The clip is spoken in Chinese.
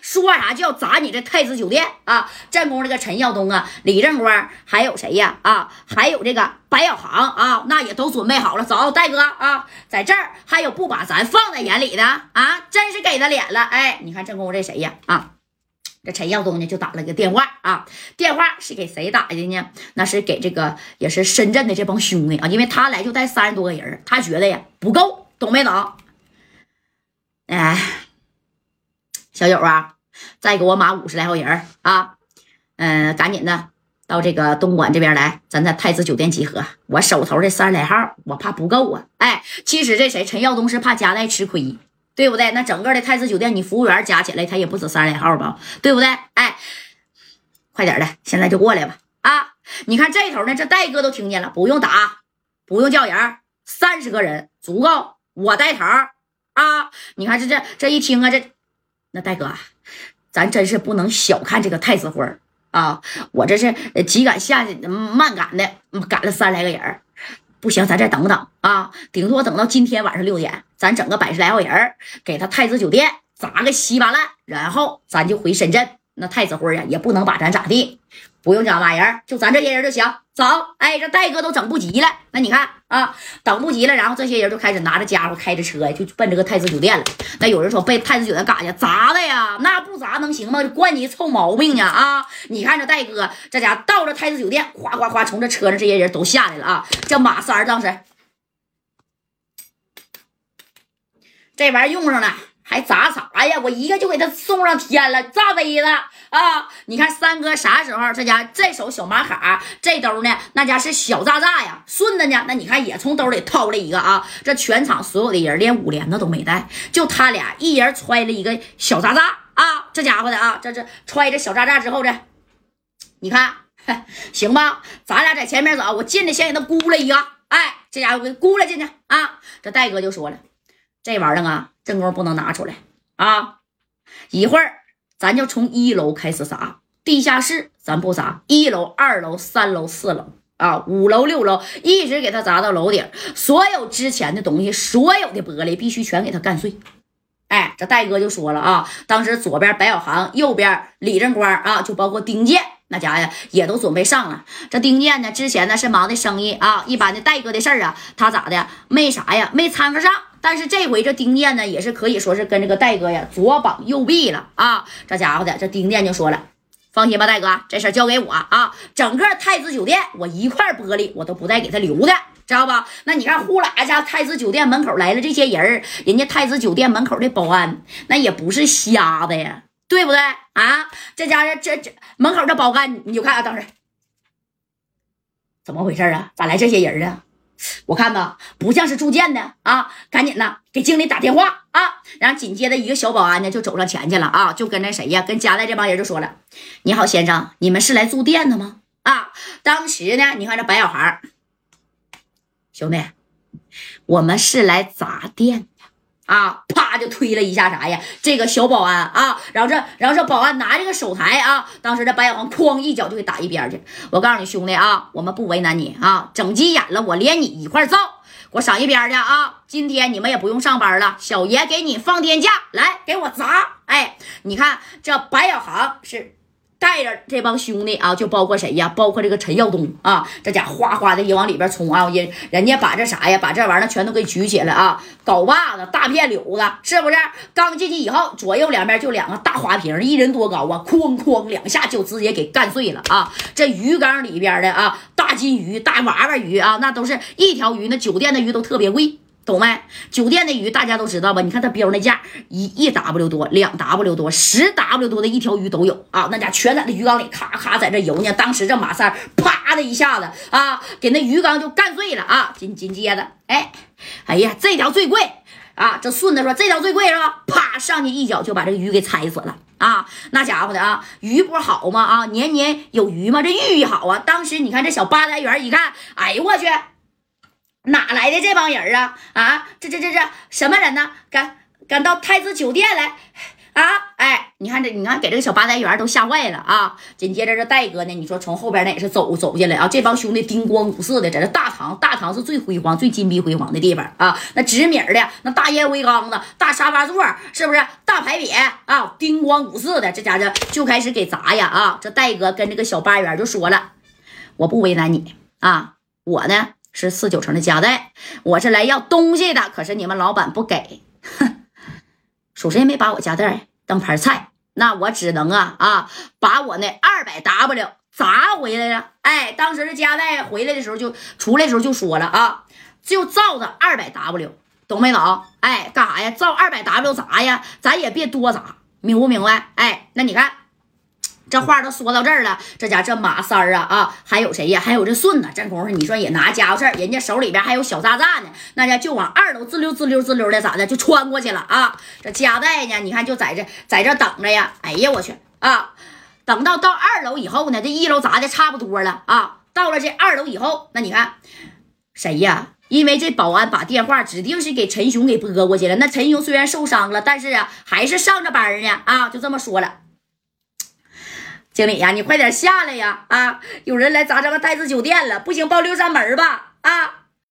说啥就要砸你这太子酒店啊！正宫这个陈耀东啊，李正光还有谁呀？啊，还有这个白小航啊，那也都准备好了。走，戴哥啊，在这儿还有不把咱放在眼里的啊？真是给他脸了！哎，你看正宫这谁呀？啊，这陈耀东呢就打了个电话啊，电话是给谁打的呢？那是给这个也是深圳的这帮兄弟啊，因为他来就带三十多个人，他觉得呀不够，懂没懂？哎，小友啊，再给我码五十来号人啊！嗯，赶紧的到这个东莞这边来，咱在太子酒店集合。我手头这三十来号，我怕不够啊！哎，其实这谁陈耀东是怕夹带吃亏，对不对？那整个的太子酒店，你服务员加起来，他也不止三十来号吧？对不对？哎，快点的，现在就过来吧！啊，你看这头呢，这戴哥都听见了，不用打，不用叫人，三十个人足够，我带头。啊！你看这这这一听啊，这那大哥，咱真是不能小看这个太子辉啊！我这是急赶下去，慢赶的，赶了三来个人不行，咱再等等啊！顶多等到今天晚上六点，咱整个百十来号人给他太子酒店砸个稀巴烂，然后咱就回深圳。那太子辉呀，也不能把咱咋地。不用讲骂人，就咱这些人就行。走，哎，这戴哥都整不急了。那你看啊，等不及了，然后这些人就开始拿着家伙，开着车就奔这个太子酒店了。那有人说被太子酒店干去砸的呀？那不砸能行吗？惯你臭毛病呢啊！你看这戴哥这家伙到了太子酒店，哗哗哗从这车上这些人都下来了啊！这马三当时这玩意儿用上了。还砸啥呀？我一个就给他送上天了，炸飞了啊！你看三哥啥时候这家这手小马卡，这兜呢那家是小炸炸呀，顺子呢那你看也从兜里掏了一个啊！这全场所有的人连五连子都没带，就他俩一人揣了一个小炸炸啊！这家伙的啊，这这揣着小炸炸之后这，你看 行吧？咱俩在前面走，我进去先给他咕了一个，哎，这家伙给咕了进去啊！这戴哥就说了，这玩意儿啊。正宫不能拿出来啊！一会儿咱就从一楼开始砸，地下室咱不砸，一楼、二楼、三楼、四楼啊，五楼、六楼，一直给他砸到楼顶。所有之前的东西，所有的玻璃必须全给他干碎。哎，这戴哥就说了啊，当时左边白小航，右边李正光啊，就包括丁健那家呀，也都准备上了。这丁健呢，之前呢是忙的生意啊，一般的戴哥的事儿啊，他咋的没啥呀，没掺和上。但是这回这丁健呢，也是可以说是跟这个戴哥呀左膀右臂了啊！这家伙的，这丁健就说了：“放心吧，戴哥，这事儿交给我啊！整个太子酒店，我一块玻璃我都不带给他留的，知道吧？那你看，呼啦一家太子酒店门口来了这些人人家太子酒店门口的保安那也不是瞎的呀，对不对啊？这家这这这门口的保安，你就看啊，当时怎么回事啊？咋来这些人啊？”我看吧，不像是住店的啊！赶紧的给经理打电话啊！然后紧接着一个小保安呢就走上前去了啊，就跟那谁呀，跟家代这帮人就说了：“你好，先生，你们是来住店的吗？”啊，当时呢，你看这白小孩兄弟，我们是来砸店。啊！啪就推了一下啥呀？这个小保安啊，然后这，然后这保安拿这个手台啊，当时这白小航哐一脚就给打一边去。我告诉你兄弟啊，我们不为难你啊，整急眼了，我连你一块造，给我上一边去啊！今天你们也不用上班了，小爷给你放天假，来给我砸！哎，你看这白小航是。带着这帮兄弟啊，就包括谁呀？包括这个陈耀东啊，这家哗哗的也往里边冲啊！人人家把这啥呀，把这玩意儿全都给举起来啊！镐把子、大片柳子，是不是？刚进去以后，左右两边就两个大花瓶，一人多高啊？哐哐两下就直接给干碎了啊！这鱼缸里边的啊，大金鱼、大娃娃鱼啊，那都是一条鱼，那酒店的鱼都特别贵。懂没？酒店的鱼大家都知道吧？你看他标那价，一一 W 多，两 W 多，十 W 多的一条鱼都有啊！那家全在那鱼缸里咔咔在这游呢。当时这马三啪的一下子啊，给那鱼缸就干碎了啊！紧紧接着，哎，哎呀，这条最贵啊！这顺子说这条最贵是吧？啪上去一脚就把这个鱼给踩死了啊！那家伙的啊，鱼不好吗？啊，年年有余吗？这寓意好啊！当时你看这小八单元一看，哎呦我去！哪来的这帮人啊？啊，这这这这什么人呢？敢敢到太子酒店来啊，哎，你看这，你看给这个小八单员都吓坏了啊！紧接着这戴哥呢，你说从后边那也是走走进来啊，这帮兄弟叮咣五四的，在这大堂，大堂是最辉煌、最金碧辉煌的地方啊！那直米的，那大烟灰缸子、大沙发座，是不是大牌匾啊？叮咣五四的，这家伙就开始给砸呀啊！这戴哥跟这个小八员就说了：“我不为难你啊，我呢是四九城的家代，我是来要东西的，可是你们老板不给。”哼。属实也没把我家袋当盘菜，那我只能啊啊，把我那二百 W 砸回来了。哎，当时这家代回来的时候就出来的时候就说了啊，就照着二百 W，懂没懂？哎，干啥呀？照二百 W 砸呀，咱也别多砸，明不明白？哎，那你看。这话都说到这儿了，这家这马三儿啊啊，还有谁呀？还有这顺子，这功夫你说也拿家伙事儿，人家手里边还有小炸弹呢，那家就往二楼滋溜滋溜滋溜的咋的就穿过去了啊？这夹带呢，你看就在这在这等着呀。哎呀，我去啊！等到到二楼以后呢，这一楼砸的差不多了啊。到了这二楼以后，那你看谁呀？因为这保安把电话指定是给陈雄给拨过去了。那陈雄虽然受伤了，但是啊还是上着班呢啊，就这么说了。经理呀，你快点下来呀！啊，有人来砸咱们太子酒店了，不行报六扇门吧！啊。